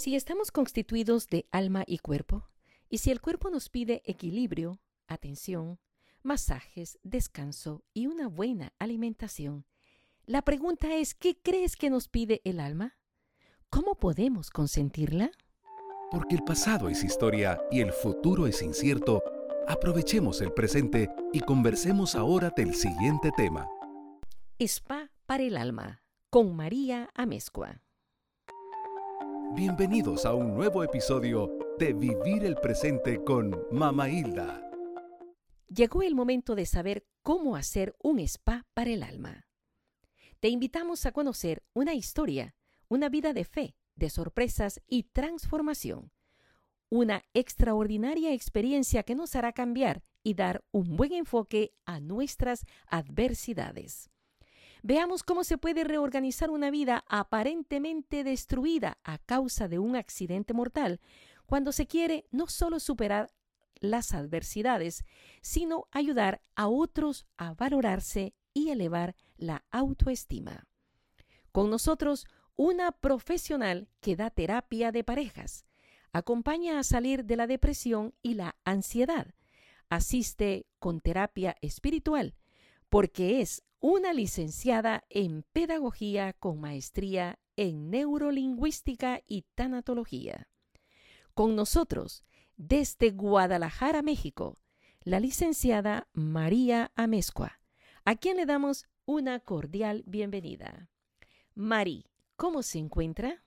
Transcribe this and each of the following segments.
Si estamos constituidos de alma y cuerpo, y si el cuerpo nos pide equilibrio, atención, masajes, descanso y una buena alimentación, la pregunta es, ¿qué crees que nos pide el alma? ¿Cómo podemos consentirla? Porque el pasado es historia y el futuro es incierto, aprovechemos el presente y conversemos ahora del siguiente tema. Spa para el alma, con María Amezcua. Bienvenidos a un nuevo episodio de Vivir el Presente con Mama Hilda. Llegó el momento de saber cómo hacer un spa para el alma. Te invitamos a conocer una historia, una vida de fe, de sorpresas y transformación. Una extraordinaria experiencia que nos hará cambiar y dar un buen enfoque a nuestras adversidades. Veamos cómo se puede reorganizar una vida aparentemente destruida a causa de un accidente mortal cuando se quiere no solo superar las adversidades, sino ayudar a otros a valorarse y elevar la autoestima. Con nosotros, una profesional que da terapia de parejas, acompaña a salir de la depresión y la ansiedad, asiste con terapia espiritual, porque es una licenciada en Pedagogía con maestría en Neurolingüística y Tanatología. Con nosotros, desde Guadalajara, México, la licenciada María Amezcua, a quien le damos una cordial bienvenida. Mari, ¿cómo se encuentra?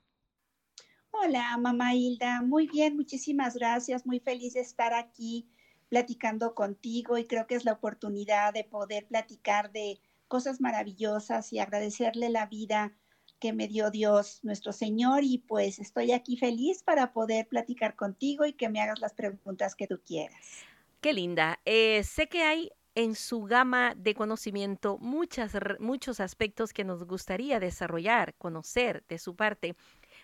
Hola, mamá Hilda. Muy bien, muchísimas gracias. Muy feliz de estar aquí platicando contigo y creo que es la oportunidad de poder platicar de cosas maravillosas y agradecerle la vida que me dio Dios nuestro Señor y pues estoy aquí feliz para poder platicar contigo y que me hagas las preguntas que tú quieras. Qué linda. Eh, sé que hay en su gama de conocimiento muchas, muchos aspectos que nos gustaría desarrollar, conocer de su parte,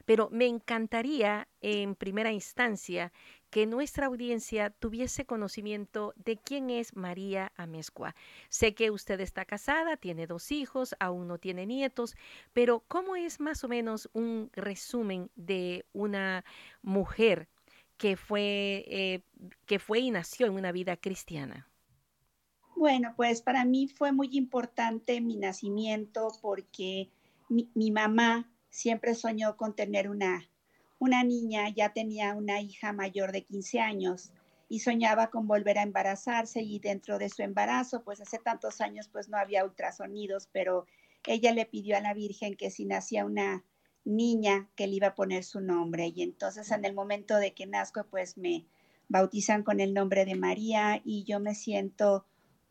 pero me encantaría en primera instancia que nuestra audiencia tuviese conocimiento de quién es María Amezcua. Sé que usted está casada, tiene dos hijos, aún no tiene nietos, pero ¿cómo es más o menos un resumen de una mujer que fue, eh, que fue y nació en una vida cristiana? Bueno, pues para mí fue muy importante mi nacimiento porque mi, mi mamá siempre soñó con tener una una niña ya tenía una hija mayor de 15 años y soñaba con volver a embarazarse y dentro de su embarazo, pues hace tantos años pues no había ultrasonidos, pero ella le pidió a la Virgen que si nacía una niña que le iba a poner su nombre. Y entonces en el momento de que nazco pues me bautizan con el nombre de María y yo me siento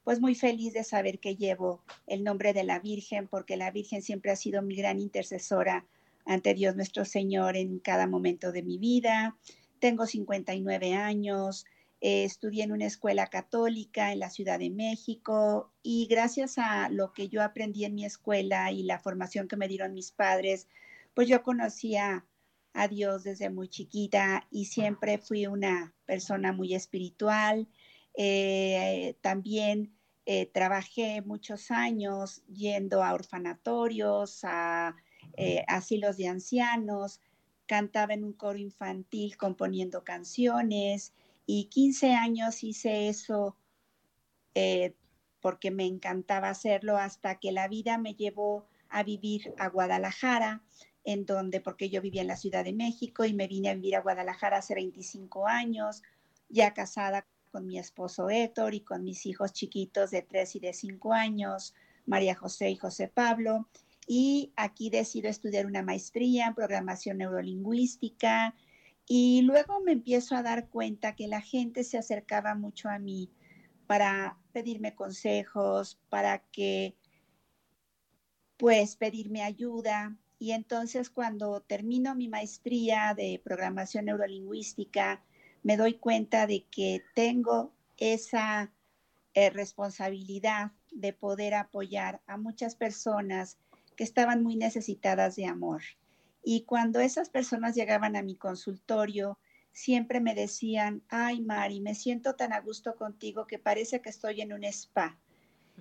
pues muy feliz de saber que llevo el nombre de la Virgen porque la Virgen siempre ha sido mi gran intercesora ante Dios nuestro Señor en cada momento de mi vida. Tengo 59 años, eh, estudié en una escuela católica en la Ciudad de México y gracias a lo que yo aprendí en mi escuela y la formación que me dieron mis padres, pues yo conocía a Dios desde muy chiquita y siempre fui una persona muy espiritual. Eh, también eh, trabajé muchos años yendo a orfanatorios, a eh, asilos de ancianos, cantaba en un coro infantil componiendo canciones y 15 años hice eso porque me encantaba hacerlo hasta que la vida me llevó a vivir a Guadalajara, en donde, porque yo vivía en la Ciudad de México y me vine a vivir a Guadalajara hace 25 años, ya casada con mi esposo Héctor y con mis hijos chiquitos de 3 y de 5 años, María José y José Pablo. Y aquí decido estudiar una maestría en programación neurolingüística. Y luego me empiezo a dar cuenta que la gente se acercaba mucho a mí para pedirme consejos, para que pues pedirme ayuda. Y entonces cuando termino mi maestría de programación neurolingüística me doy cuenta de que tengo esa eh, responsabilidad de poder apoyar a muchas personas que estaban muy necesitadas de amor. Y cuando esas personas llegaban a mi consultorio, siempre me decían, ay Mari, me siento tan a gusto contigo que parece que estoy en un spa.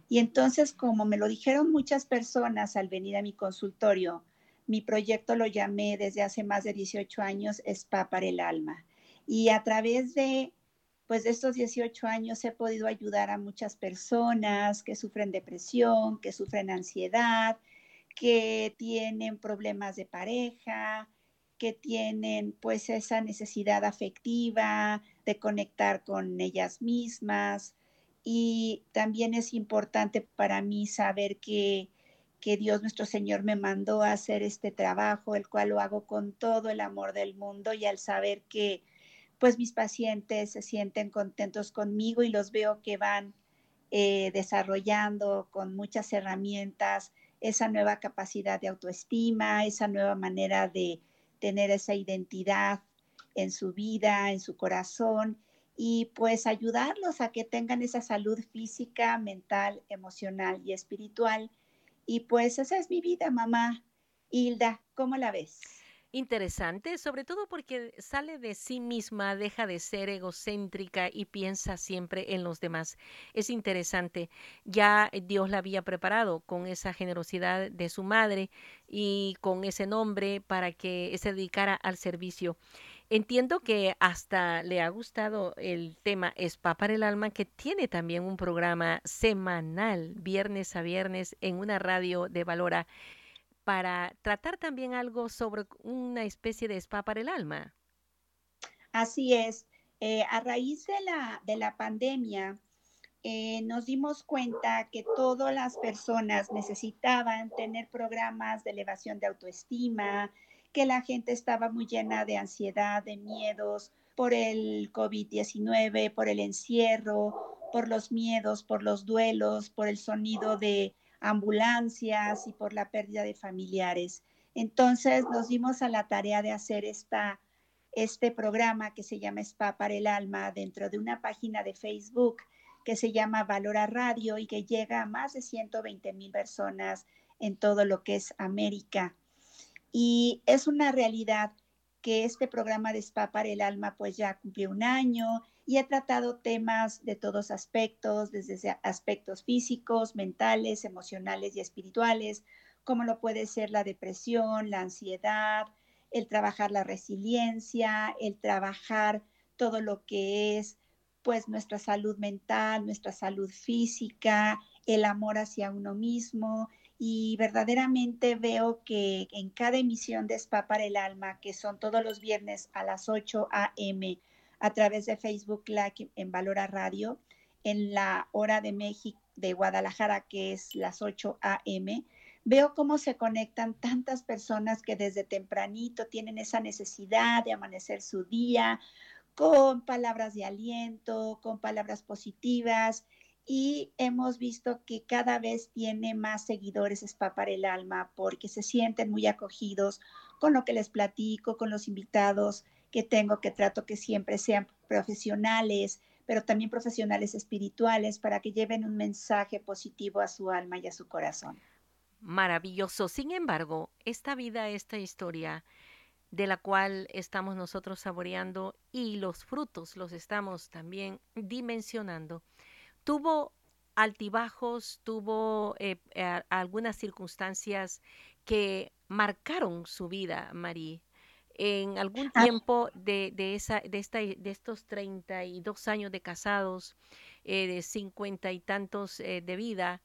Y entonces, como me lo dijeron muchas personas al venir a mi consultorio, mi proyecto lo llamé desde hace más de 18 años Spa para el Alma. Y a través de, pues, de estos 18 años he podido ayudar a muchas personas que sufren depresión, que sufren ansiedad, que tienen problemas de pareja, que tienen pues esa necesidad afectiva de conectar con ellas mismas. Y también es importante para mí saber que, que Dios nuestro Señor me mandó a hacer este trabajo, el cual lo hago con todo el amor del mundo y al saber que pues mis pacientes se sienten contentos conmigo y los veo que van eh, desarrollando con muchas herramientas esa nueva capacidad de autoestima, esa nueva manera de tener esa identidad en su vida, en su corazón y pues ayudarlos a que tengan esa salud física, mental, emocional y espiritual. Y pues esa es mi vida, mamá. Hilda, ¿cómo la ves? Interesante, sobre todo porque sale de sí misma, deja de ser egocéntrica y piensa siempre en los demás. Es interesante. Ya Dios la había preparado con esa generosidad de su madre y con ese nombre para que se dedicara al servicio. Entiendo que hasta le ha gustado el tema Spa para el Alma, que tiene también un programa semanal, viernes a viernes, en una radio de Valora para tratar también algo sobre una especie de spa para el alma. Así es. Eh, a raíz de la, de la pandemia, eh, nos dimos cuenta que todas las personas necesitaban tener programas de elevación de autoestima, que la gente estaba muy llena de ansiedad, de miedos por el COVID-19, por el encierro, por los miedos, por los duelos, por el sonido de ambulancias y por la pérdida de familiares. Entonces nos dimos a la tarea de hacer esta, este programa que se llama Spa para el Alma dentro de una página de Facebook que se llama Valora Radio y que llega a más de 120 mil personas en todo lo que es América. Y es una realidad que este programa de Spa para el Alma pues ya cumplió un año y he tratado temas de todos aspectos, desde aspectos físicos, mentales, emocionales y espirituales, como lo puede ser la depresión, la ansiedad, el trabajar la resiliencia, el trabajar todo lo que es pues nuestra salud mental, nuestra salud física, el amor hacia uno mismo y verdaderamente veo que en cada emisión de para el Alma, que son todos los viernes a las 8 a.m., a través de Facebook Live en Valora Radio, en la hora de México, de Guadalajara, que es las 8 a.m., veo cómo se conectan tantas personas que desde tempranito tienen esa necesidad de amanecer su día con palabras de aliento, con palabras positivas. Y hemos visto que cada vez tiene más seguidores Spa para el Alma porque se sienten muy acogidos con lo que les platico, con los invitados que tengo, que trato que siempre sean profesionales, pero también profesionales espirituales para que lleven un mensaje positivo a su alma y a su corazón. Maravilloso. Sin embargo, esta vida, esta historia de la cual estamos nosotros saboreando y los frutos los estamos también dimensionando, tuvo altibajos, tuvo eh, algunas circunstancias que marcaron su vida, María en algún ah. tiempo de, de, esa, de, esta, de estos 32 años de casados, eh, de cincuenta y tantos eh, de vida,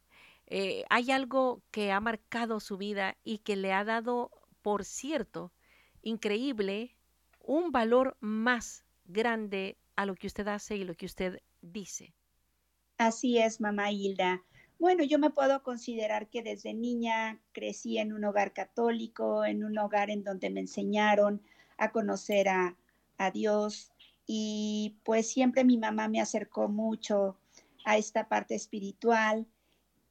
eh, hay algo que ha marcado su vida y que le ha dado, por cierto, increíble, un valor más grande a lo que usted hace y lo que usted dice. Así es, mamá Hilda. Bueno, yo me puedo considerar que desde niña crecí en un hogar católico, en un hogar en donde me enseñaron a conocer a, Dios y pues siempre mi mamá me acercó mucho a esta parte espiritual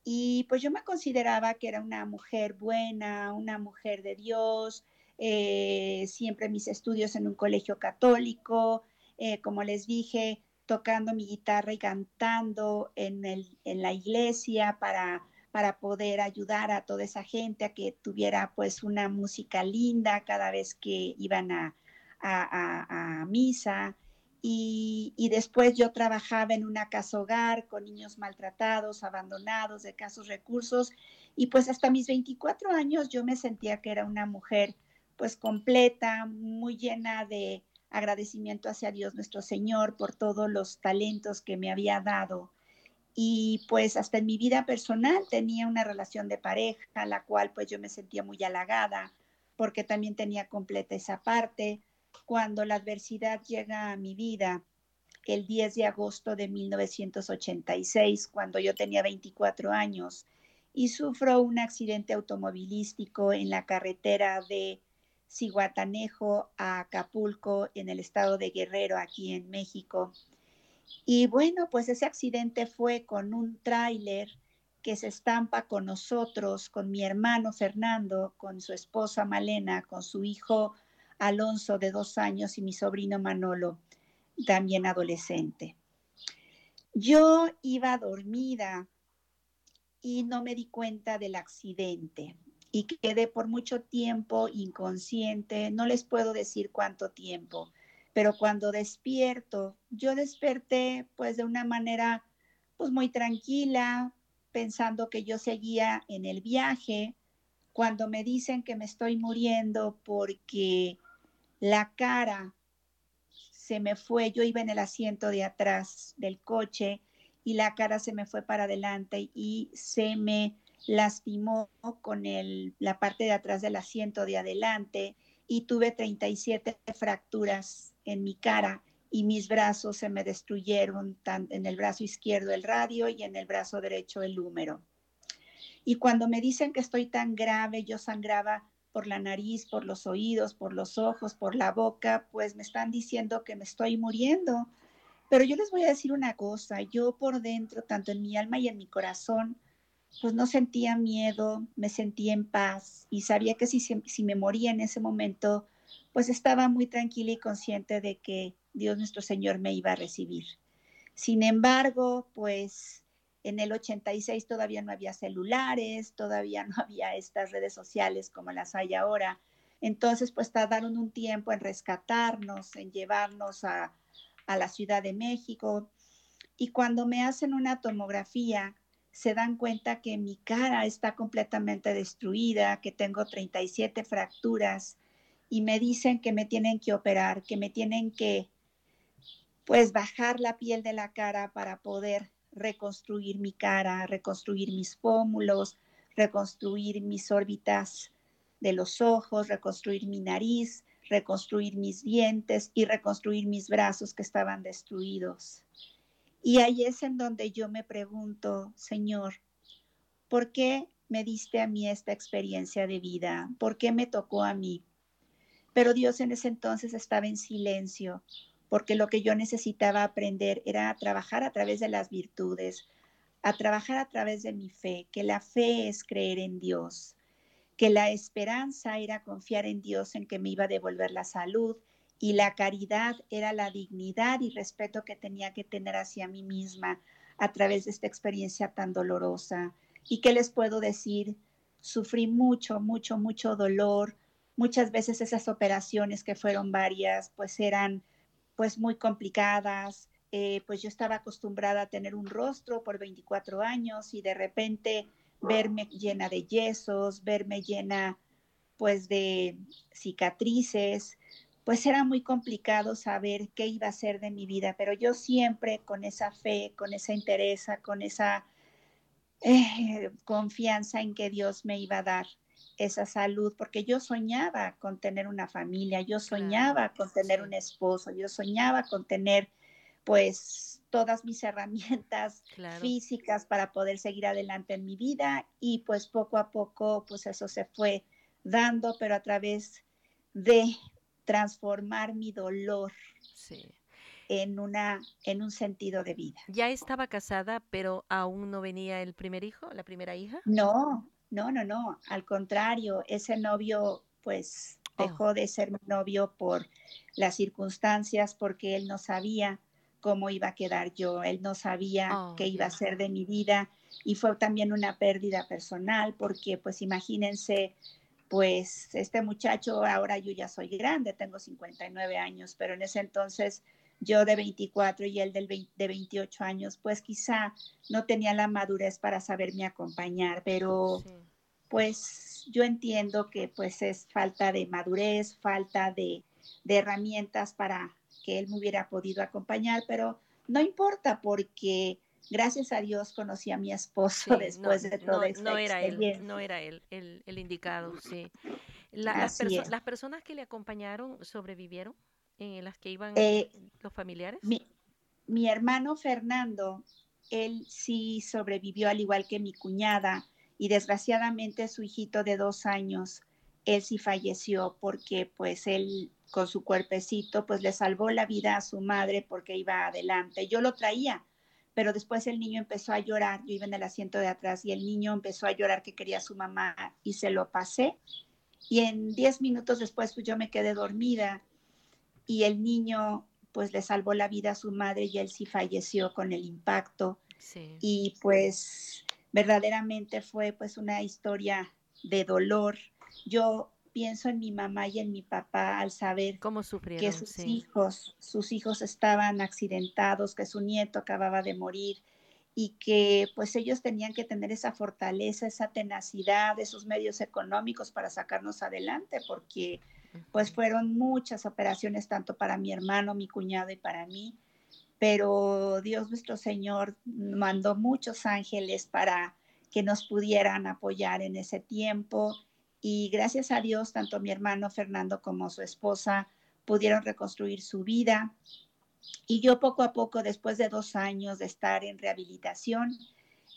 y pues yo me consideraba que era una mujer buena, una mujer de Dios, eh, siempre mis estudios en un colegio católico, eh, como les dije, tocando mi guitarra y cantando en, el, en la iglesia para, para poder ayudar a toda esa gente a que tuviera pues una música linda cada vez que iban a, a, misa. y, y, después yo trabajaba en una casa hogar con niños maltratados, abandonados, de casos recursos, y pues hasta mis 24 años yo me sentía que era una mujer pues completa, muy llena de agradecimiento hacia Dios nuestro Señor por todos los talentos que me había dado. Y pues hasta en mi vida personal tenía una relación de pareja, la cual pues yo me sentía muy halagada porque también tenía completa esa parte. Cuando la adversidad llega a mi vida, el 10 de agosto de 1986, cuando yo tenía 24 años, y sufro un accidente automovilístico en la carretera de Ciguatanejo a Acapulco en el estado de Guerrero, aquí en México. Y bueno, pues ese accidente fue con un tráiler que se estampa con nosotros, con mi hermano Fernando, con su esposa Malena, con su hijo Alonso de dos años y mi sobrino Manolo, también adolescente. Yo iba dormida y no me di cuenta del accidente y quedé por mucho tiempo inconsciente, no les puedo decir cuánto tiempo, pero cuando despierto, yo desperté pues de una manera pues muy tranquila, pensando que yo seguía en el viaje, cuando me dicen que me estoy muriendo porque la cara se me fue, yo iba en el asiento de atrás del coche y la cara se me fue para adelante y se me lastimó con el, la parte de atrás del asiento de adelante y tuve 37 fracturas en mi cara y mis brazos se me destruyeron, en el brazo izquierdo el radio y en el brazo derecho el húmero. Y cuando me dicen que estoy tan grave, yo sangraba por la nariz, por los oídos, por los ojos, por la boca, pues me están diciendo que me estoy muriendo. Pero yo les voy a decir una cosa, yo por dentro, tanto en mi alma y en mi corazón, pues no sentía miedo, me sentía en paz y sabía que si, si me moría en ese momento, pues estaba muy tranquila y consciente de que Dios nuestro Señor me iba a recibir. Sin embargo, pues en el 86 todavía no había celulares, todavía no había estas redes sociales como las hay ahora. Entonces, pues tardaron un tiempo en rescatarnos, en llevarnos a, a la Ciudad de México. Y cuando me hacen una tomografía, se dan cuenta que mi cara está completamente destruida, que tengo 37 fracturas y me dicen que me tienen que operar, que me tienen que pues bajar la piel de la cara para poder reconstruir mi cara, reconstruir mis pómulos, reconstruir mis órbitas de los ojos, reconstruir mi nariz, reconstruir mis dientes y reconstruir mis brazos que estaban destruidos. Y ahí es en donde yo me pregunto, Señor, ¿por qué me diste a mí esta experiencia de vida? ¿Por qué me tocó a mí? Pero Dios en ese entonces estaba en silencio, porque lo que yo necesitaba aprender era a trabajar a través de las virtudes, a trabajar a través de mi fe, que la fe es creer en Dios, que la esperanza era confiar en Dios en que me iba a devolver la salud y la caridad era la dignidad y respeto que tenía que tener hacia mí misma a través de esta experiencia tan dolorosa. ¿Y qué les puedo decir? Sufrí mucho, mucho, mucho dolor. Muchas veces esas operaciones que fueron varias, pues eran pues muy complicadas. Eh, pues yo estaba acostumbrada a tener un rostro por 24 años y de repente verme llena de yesos, verme llena pues de cicatrices, pues era muy complicado saber qué iba a ser de mi vida, pero yo siempre con esa fe, con esa interés, con esa eh, confianza en que Dios me iba a dar esa salud, porque yo soñaba con tener una familia, yo soñaba con tener un esposo, yo soñaba con tener pues todas mis herramientas físicas para poder seguir adelante en mi vida y pues poco a poco pues eso se fue dando, pero a través de transformar mi dolor en, una, en un sentido de vida. ¿Ya estaba casada, pero aún no venía el primer hijo, la primera hija? No, no, no, no. Al contrario, ese novio pues oh. dejó de ser mi novio por las circunstancias, porque él no sabía cómo iba a quedar yo, él no sabía oh, qué iba a ser de mi vida y fue también una pérdida personal porque pues imagínense pues este muchacho, ahora yo ya soy grande, tengo 59 años, pero en ese entonces yo de 24 y él del de 28 años, pues quizá no tenía la madurez para saberme acompañar, pero pues yo entiendo que pues es falta de madurez, falta de, de herramientas para que él me hubiera podido acompañar, pero no importa porque gracias a Dios conocí a mi esposo después de todo no, no era él, no era él el, el indicado, sí. las, las, personas que le acompañaron sobrevivieron, en las que iban eh, los familiares. Mi, mi, hermano Fernando, él sí sobrevivió al igual que mi cuñada y desgraciadamente su hijito de dos años, él sí falleció porque pues él con su cuerpecito pues le salvó la vida a su madre porque iba adelante. Yo lo traía pero después el niño empezó a llorar, yo iba en el asiento de atrás y el niño empezó a llorar que quería a su mamá y se lo pasé. Y en diez minutos después pues yo me quedé dormida y el niño pues le salvó la vida a su madre y él sí falleció con el impacto. Y pues verdaderamente fue pues una historia de dolor. Yo pienso en mi mamá y en mi papá al saber que sus hijos, sus hijos estaban accidentados, que su nieto acababa de morir y que pues ellos tenían que tener esa fortaleza, esa tenacidad, esos medios económicos para sacarnos adelante, porque pues fueron muchas operaciones tanto para mi hermano, mi cuñado y para mí, pero Dios nuestro Señor mandó muchos ángeles para que nos pudieran apoyar en ese tiempo y gracias a Dios, tanto mi hermano Fernando como su esposa pudieron reconstruir su vida. Y yo poco a poco, después de dos años de estar en rehabilitación,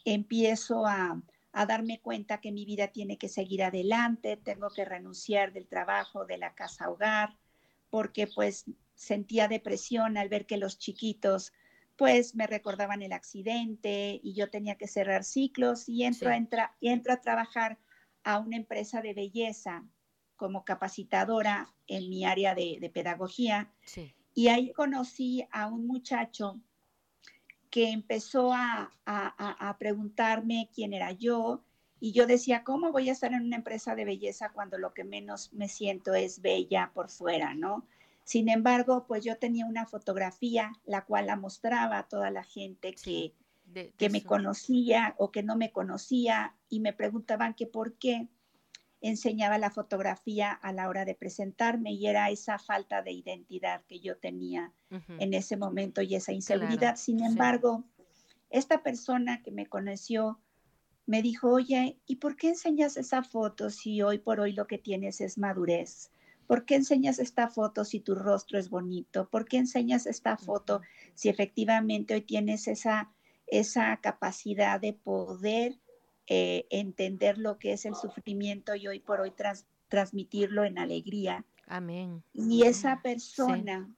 empiezo a, a darme cuenta que mi vida tiene que seguir adelante, tengo que renunciar del trabajo, de la casa hogar, porque pues sentía depresión al ver que los chiquitos pues me recordaban el accidente y yo tenía que cerrar ciclos y entro, entra, entro a trabajar a una empresa de belleza como capacitadora en mi área de, pedagogía. Y ahí conocí a un muchacho que empezó a, a, preguntarme quién era yo. Y yo decía, ¿cómo voy a estar en una empresa de belleza cuando lo que menos me siento es bella por fuera, ¿no? Sin embargo, pues yo tenía una fotografía, la cual la mostraba a toda la gente que, que me conocía o que no me conocía y me preguntaban que por qué enseñaba la fotografía a la hora de presentarme y era esa falta de identidad que yo tenía en ese momento y esa inseguridad. Sin embargo, esta persona que me conoció me dijo, oye, ¿y por qué enseñas esa foto si hoy por hoy lo que tienes es madurez? ¿Por qué enseñas esta foto si tu rostro es bonito? ¿Por qué enseñas esta foto si efectivamente hoy tienes esa esa capacidad de poder eh, entender lo que es el sufrimiento y hoy por hoy transmitirlo en alegría. Amén. Y esa persona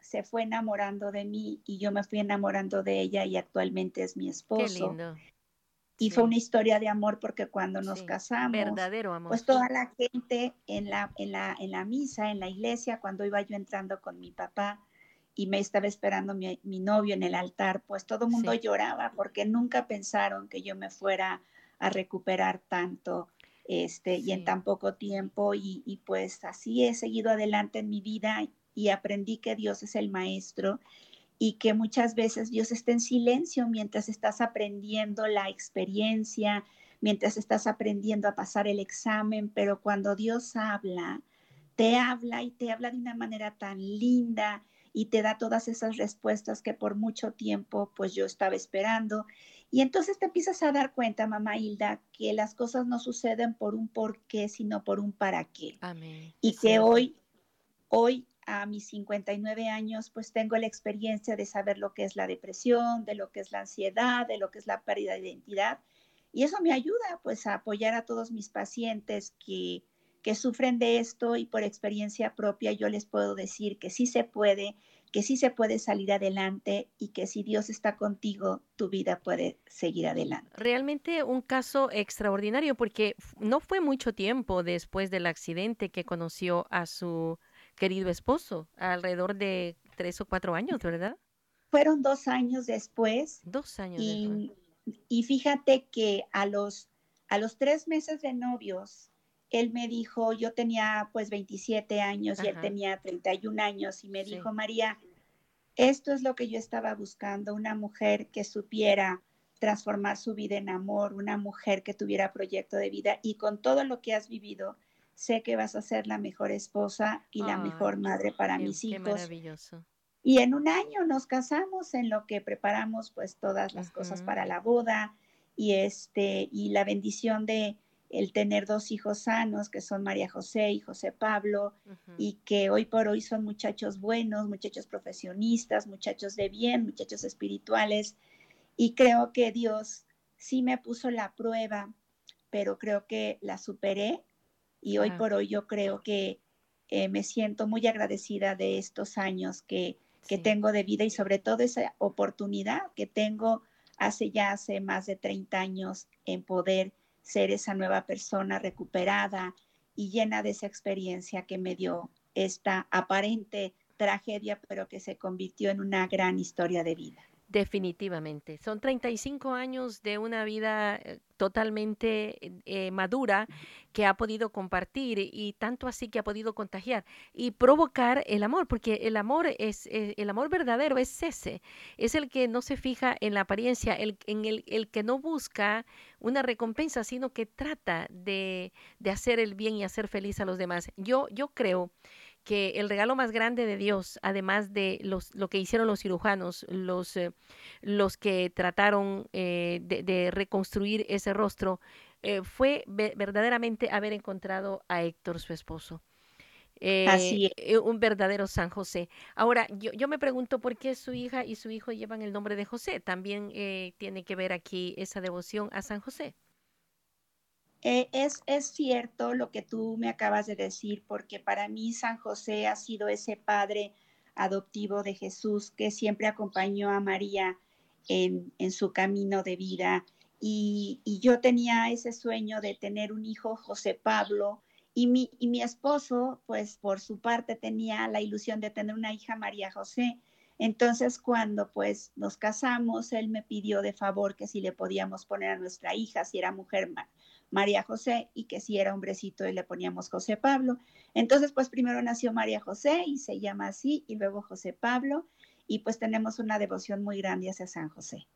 se fue enamorando de mí y yo me fui enamorando de ella y actualmente es mi esposo. Qué lindo. Y fue una historia de amor porque cuando nos casamos, verdadero amor. pues toda la gente en la, en la, en la misa, en la iglesia, cuando iba yo entrando con mi papá, y me estaba esperando mi, novio en el altar, pues todo el mundo lloraba porque nunca pensaron que yo me fuera a recuperar tanto este, y en tan poco tiempo y, y, pues así he seguido adelante en mi vida y aprendí que Dios es el maestro y que muchas veces Dios está en silencio mientras estás aprendiendo la experiencia, mientras estás aprendiendo a pasar el examen, pero cuando Dios habla, te habla y te habla de una manera tan linda y te da todas esas respuestas que por mucho tiempo pues yo estaba esperando. Y entonces te empiezas a dar cuenta, mamá Hilda, que las cosas no suceden por un por qué, sino por un para qué. Amén. Y que hoy, hoy a mis 59 años, pues tengo la experiencia de saber lo que es la depresión, de lo que es la ansiedad, de lo que es la pérdida de identidad. Y eso me ayuda pues a apoyar a todos mis pacientes que que sufren de esto y por experiencia propia yo les puedo decir que sí se puede, que sí se puede salir adelante y que si Dios está contigo, tu vida puede seguir adelante. Realmente un caso extraordinario porque no fue mucho tiempo después del accidente que conoció a su querido esposo, alrededor de tres o cuatro años, ¿verdad? Fueron dos años después. Dos años y, después. Y fíjate que a los, a los tres meses de novios, él me dijo, yo tenía pues 27 años y él tenía 31 años y me dijo, María, esto es lo que yo estaba buscando, una mujer que supiera transformar su vida en amor, una mujer que tuviera proyecto de vida y con todo lo que has vivido, sé que vas a ser la mejor esposa y la mejor madre para mis hijos. Qué maravilloso. Y en un año nos casamos en lo que preparamos pues todas las cosas para la boda y este y la bendición de el tener dos hijos sanos que son María José y José Pablo y que hoy por hoy son muchachos buenos, muchachos profesionistas, muchachos de bien, muchachos espirituales. Y creo que Dios sí me puso la prueba, pero creo que la superé. Y hoy por hoy yo creo que eh, me siento muy agradecida de estos años que que tengo de vida y sobre todo esa oportunidad que tengo hace ya hace más de 30 años en poder ser esa nueva persona recuperada y llena de esa experiencia que me dio esta aparente tragedia, pero que se convirtió en una gran historia de vida. Definitivamente. Son 35 años de una vida eh, totalmente eh, madura que ha podido compartir y tanto así que ha podido contagiar y provocar el amor, porque el amor es eh, el amor verdadero es ese, es el que no se fija en la apariencia, el, en el, el que no busca una recompensa, sino que trata de, de hacer el bien y hacer feliz a los demás. Yo, yo creo que el regalo más grande de Dios, además de los, lo que hicieron los cirujanos, los, eh, los que trataron eh, de, reconstruir ese rostro, eh, fue verdaderamente haber encontrado a Héctor, su esposo. Así Un verdadero San José. Ahora, yo, yo, me pregunto por qué su hija y su hijo llevan el nombre de José. También tiene que ver aquí esa devoción a San José. Eh, es, cierto lo que tú me acabas de decir, porque para mí San José ha sido ese padre adoptivo de Jesús que siempre acompañó a María en, en su camino de vida. Y, y, yo tenía ese sueño de tener un hijo, José Pablo, y mi, y mi esposo, pues por su parte, tenía la ilusión de tener una hija, María José. Entonces, cuando pues nos casamos, él me pidió de favor que si le podíamos poner a nuestra hija, si era mujer, María José y que si era hombrecito y le poníamos José Pablo. Entonces, pues primero nació María José y se llama así y luego José Pablo y pues tenemos una devoción muy grande hacia San José.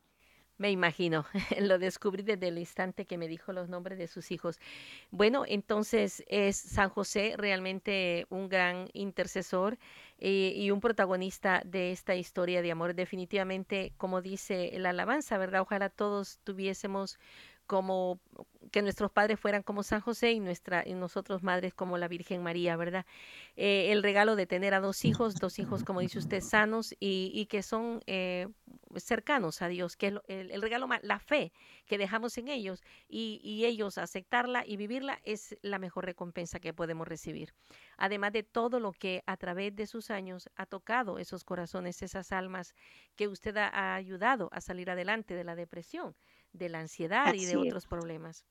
Me imagino, lo descubrí desde el instante que me dijo los nombres de sus hijos. Bueno, entonces es San José realmente un gran intercesor eh, y un protagonista de esta historia de amor. Definitivamente, como dice la alabanza, ¿verdad? Ojalá todos tuviésemos como que nuestros padres fueran como San José y nuestra y nosotros madres como la Virgen María, ¿verdad? Eh, el regalo de tener a dos hijos, dos hijos como dice usted sanos y, y que son eh, cercanos a Dios, que es el, el, regalo, la fe que dejamos en ellos y, y ellos aceptarla y vivirla es la mejor recompensa que podemos recibir. Además de todo lo que a través de sus años ha tocado esos corazones, esas almas que usted ha ayudado a salir adelante de la depresión de la ansiedad y de otros problemas.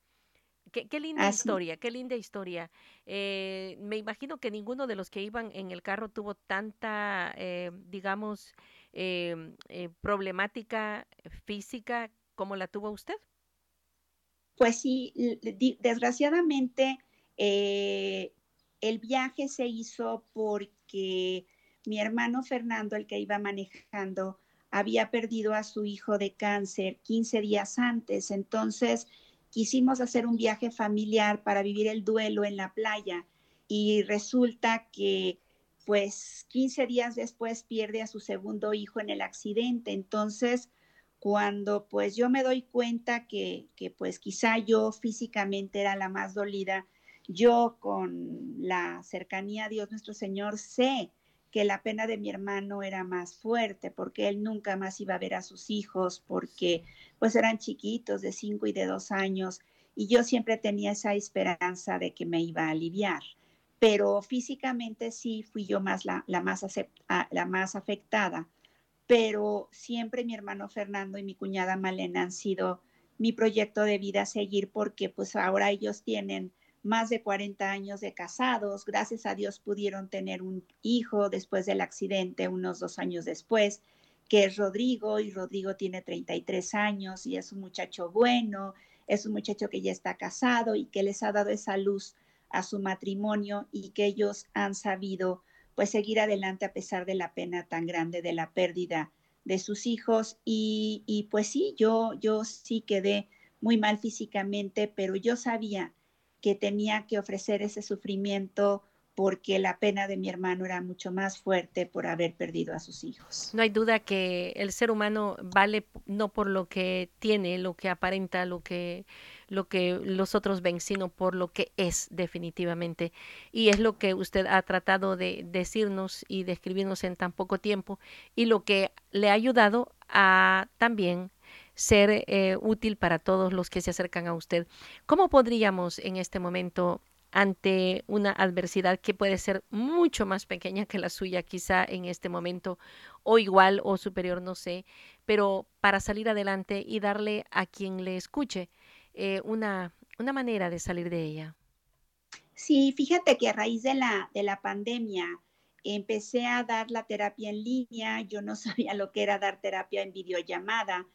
Qué, linda historia, qué linda historia. Eh, me imagino que ninguno de los que iban en el carro tuvo tanta, eh, digamos, em, eh, problemática física como la tuvo usted. Pues sí, desgraciadamente el viaje se hizo porque mi hermano Fernando, el que iba manejando, había perdido a su hijo de cáncer 15 días antes. Entonces quisimos hacer un viaje familiar para vivir el duelo en la playa y resulta que pues 15 días después pierde a su segundo hijo en el accidente. Entonces, cuando pues yo me doy cuenta que, que pues quizá yo físicamente era la más dolida, yo con la cercanía a Dios nuestro Señor sé que la pena de mi hermano era más fuerte porque él nunca más iba a ver a sus hijos porque pues eran chiquitos de cinco y de dos años y yo siempre tenía esa esperanza de que me iba a aliviar. Pero físicamente sí fui yo más la, la más afectada, pero siempre mi hermano Fernando y mi cuñada Malena han sido mi proyecto de vida a seguir porque pues ahora ellos tienen más de 40 años de casados. Gracias a Dios pudieron tener un hijo después del accidente, unos dos años después, que es Rodrigo, y Rodrigo tiene 33 años y es un muchacho bueno, es un muchacho que ya está casado y que les ha dado esa luz a su matrimonio y que ellos han sabido pues seguir adelante a pesar de la pena tan grande de la pérdida de sus hijos. Y, y pues sí, yo, yo sí quedé muy mal físicamente, pero yo sabía que tenía que ofrecer ese sufrimiento porque la pena de mi hermano era mucho más fuerte por haber perdido a sus hijos. No hay duda que el ser humano vale no por lo que tiene, lo que aparenta, lo que lo que los otros ven, sino por lo que es definitivamente. Y es lo que usted ha tratado de decirnos y describirnos en tan poco tiempo y lo que le ha ayudado a también ser eh, útil para todos los que se acercan a usted. ¿Cómo podríamos en este momento ante una adversidad que puede ser mucho más pequeña que la suya quizá en este momento o igual o superior, no sé, pero para salir adelante y darle a quien le escuche eh, una, una manera de salir de ella. Sí, fíjate que a raíz de la, de la pandemia empecé a dar la terapia en línea, yo no sabía lo que era dar terapia en videollamada,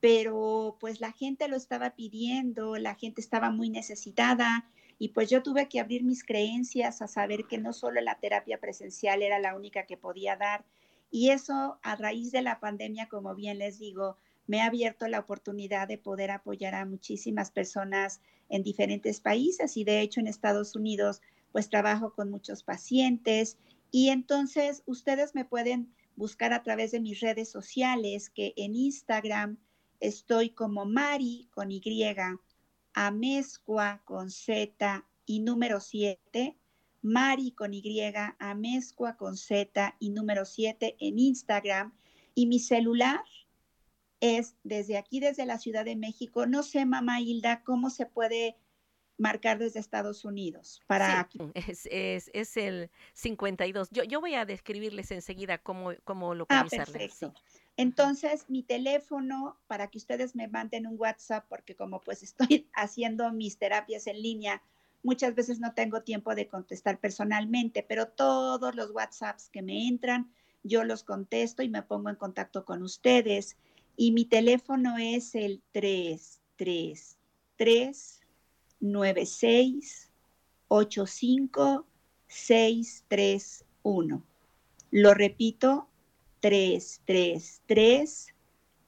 pero pues la gente lo estaba pidiendo, la gente estaba muy necesitada y pues yo tuve que abrir mis creencias a saber que no solo la terapia presencial era la única que podía dar. Y eso a raíz de la pandemia, como bien les digo, me ha abierto la oportunidad de poder apoyar a muchísimas personas en diferentes países y de hecho en Estados Unidos pues trabajo con muchos pacientes y entonces ustedes me pueden buscar a través de mis redes sociales que en Instagram estoy como Mari con Y Amezcua con Z y número 7, Mari con Y, Amezcua con Z y número 7 en Instagram. Y mi celular es desde aquí, desde la Ciudad de México. No sé, mamá Hilda, cómo se puede marcar desde Estados Unidos para aquí. Es, es, es, el 52. Yo, yo voy a describirles enseguida cómo, cómo localizarles. Ah, entonces, mi teléfono para que ustedes me manden un WhatsApp, porque como pues estoy haciendo mis terapias en línea, muchas veces no tengo tiempo de contestar personalmente, pero todos los WhatsApps que me entran, yo los contesto y me pongo en contacto con ustedes. Y mi teléfono es el 333 96 85 631. Lo repito, 333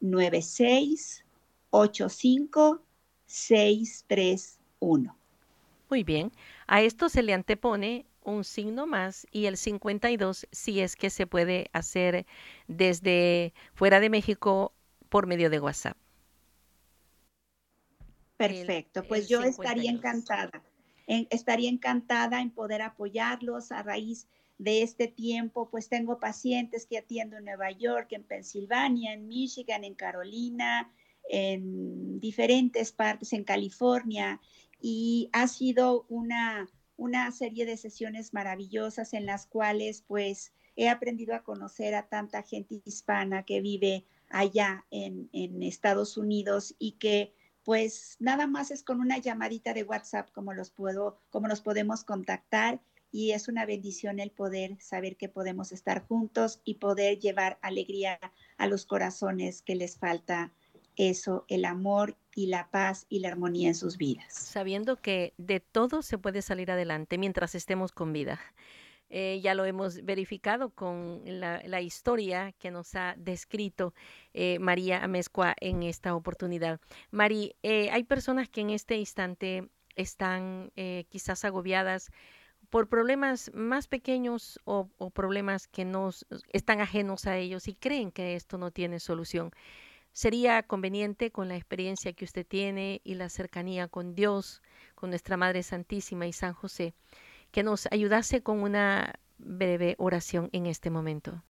96 85 631. Muy bien. A esto se le antepone un signo más y el 52 si es que se puede hacer desde fuera de México por medio de WhatsApp. Perfecto, pues yo estaría encantada, estaría encantada en poder apoyarlos a raíz de este tiempo, pues tengo pacientes que atiendo en Nueva York, en Pensilvania, en Michigan, en Carolina, en diferentes partes, en California, y ha sido una, una serie de sesiones maravillosas en las cuales pues he aprendido a conocer a tanta gente hispana que vive allá en, en Estados Unidos y que pues nada más es con una llamadita de WhatsApp como los puedo, como los podemos contactar y es una bendición el poder saber que podemos estar juntos y poder llevar alegría a los corazones que les falta eso, el amor y la paz y la armonía en sus vidas. Sabiendo que de todo se puede salir adelante mientras estemos con vida. Eh, ya lo hemos verificado con la, historia que nos ha descrito eh, María Amezcua en esta oportunidad. Mari, eh, hay personas que en este instante están quizás agobiadas por problemas más pequeños o, problemas que no están ajenos a ellos y creen que esto no tiene solución. Sería conveniente con la experiencia que usted tiene y la cercanía con Dios, con nuestra Madre Santísima y San José, que nos ayudase con una breve oración en este momento.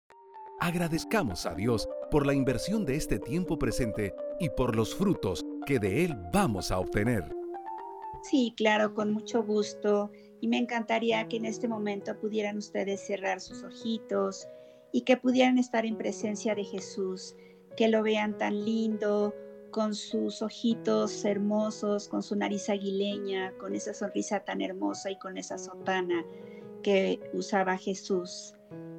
Agradezcamos a Dios por la inversión de este tiempo presente y por los frutos que de él vamos a obtener. Sí, claro, con mucho gusto y me encantaría que en este momento pudieran ustedes cerrar sus ojitos y que pudieran estar en presencia de Jesús, que lo vean tan lindo, con sus ojitos hermosos, con su nariz aguileña, con esa sonrisa tan hermosa y con esa sotana que usaba Jesús,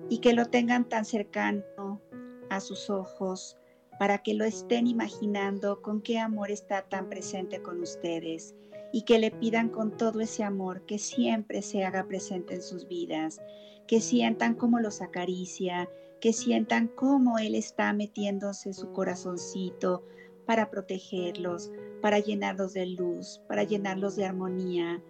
y que lo tengan tan cercano a sus ojos para que lo estén imaginando con qué amor está tan presente con ustedes y que le pidan con todo ese amor que siempre se haga presente en sus vidas, que sientan cómo los acaricia, que sientan cómo Él está metiéndose su corazoncito para protegerlos, para llenarlos de luz, para llenarlos de armonía,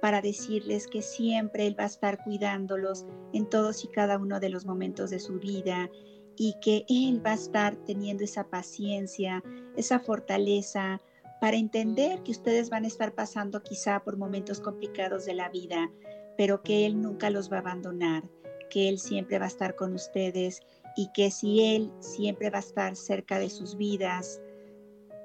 para decirles que siempre Él va a estar cuidándolos en todos y cada uno de los momentos de su vida y que Él va a estar teniendo esa paciencia, esa fortaleza para entender que ustedes van a estar pasando quizá por momentos complicados de la vida, pero que Él nunca los va a abandonar, que Él siempre va a estar con ustedes y que si Él siempre va a estar cerca de sus vidas,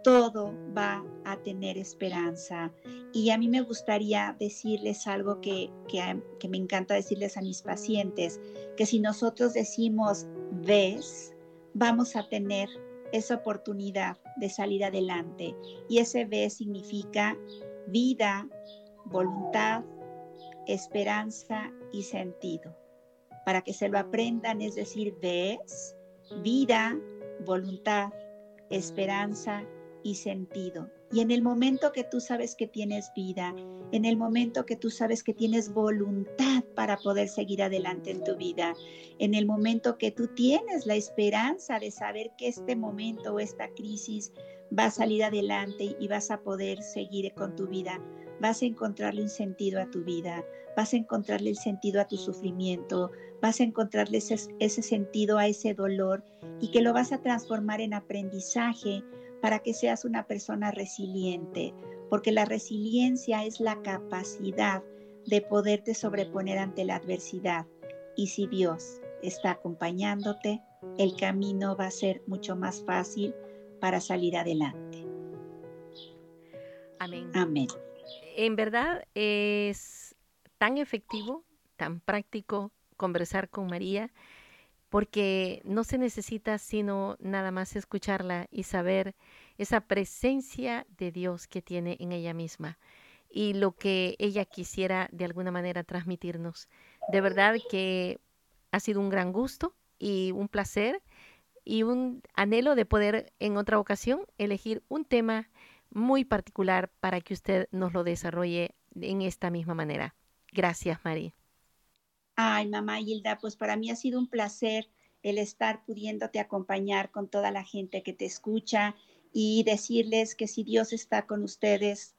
todo va a tener esperanza. Y a mí me gustaría decirles algo que, que, me encanta decirles a mis pacientes, que si nosotros decimos ves, vamos a tener esa oportunidad de salir adelante. Y ese ves significa vida, voluntad, esperanza y sentido. Para que se lo aprendan, es decir, ves, vida, voluntad, esperanza y sentido. Y en el momento que tú sabes que tienes vida, en el momento que tú sabes que tienes voluntad para poder seguir adelante en tu vida, en el momento que tú tienes la esperanza de saber que este momento o esta crisis va a salir adelante y vas a poder seguir con tu vida, vas a encontrarle un sentido a tu vida, vas a encontrarle el sentido a tu sufrimiento, vas a encontrarle ese, ese sentido a ese dolor y que lo vas a transformar en aprendizaje para que seas una persona resiliente, porque la resiliencia es la capacidad de poderte sobreponer ante la adversidad. Y si Dios está acompañándote, el camino va a ser mucho más fácil para salir adelante. Amén. Amén. En verdad es tan efectivo, tan práctico conversar con María porque no se necesita sino nada más escucharla y saber esa presencia de Dios que tiene en ella misma y lo que ella quisiera de alguna manera transmitirnos. De verdad que ha sido un gran gusto y un placer y un anhelo de poder en otra ocasión elegir un tema muy particular para que usted nos lo desarrolle en esta misma manera. Gracias, María. Ay, mamá Hilda, pues para mí ha sido un placer el estar pudiéndote acompañar con toda la gente que te escucha y decirles que si Dios está con ustedes,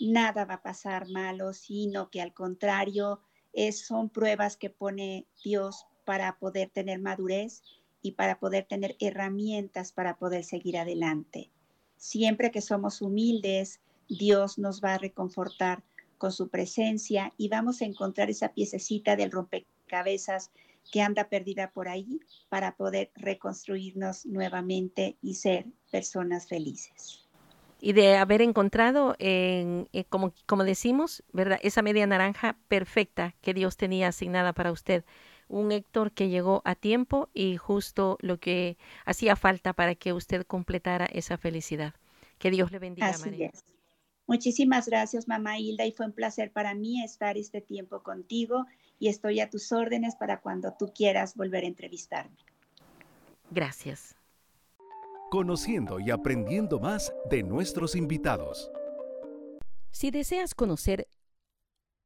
nada va a pasar malo, sino que al contrario, es, son pruebas que pone Dios para poder tener madurez y para poder tener herramientas para poder seguir adelante. Siempre que somos humildes, Dios nos va a reconfortar con su presencia y vamos a encontrar esa piececita del rompecabezas que anda perdida por ahí para poder reconstruirnos nuevamente y ser personas felices. Y de haber encontrado, en, eh, como, como decimos, ¿verdad? Esa media naranja perfecta que Dios tenía asignada para usted. Un Héctor que llegó a tiempo y justo lo que hacía falta para que usted completara esa felicidad. Que Dios le bendiga, María. Muchísimas gracias, mamá Hilda, y fue un placer para mí estar este tiempo contigo y estoy a tus órdenes para cuando tú quieras volver a entrevistarme. Gracias. Conociendo y aprendiendo más de nuestros invitados. Si deseas conocer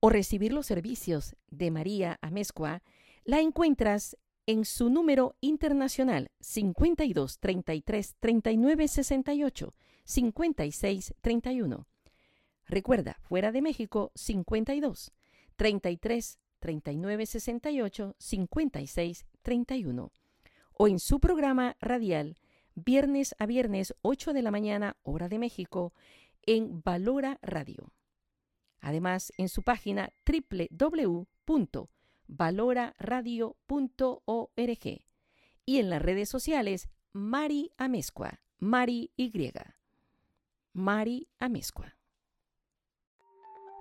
o recibir los servicios de María Amezcua, la encuentras en su número internacional 52 33 39 68 56 31 Recuerda, fuera de México, 52 33 39 68 56 31 o en su programa radial viernes a viernes 8 de la mañana hora de México en Valora Radio. Además, en su página www.valoraradio.org y en las redes sociales Mari Amezcua, Mari Y. Mari Amezcua.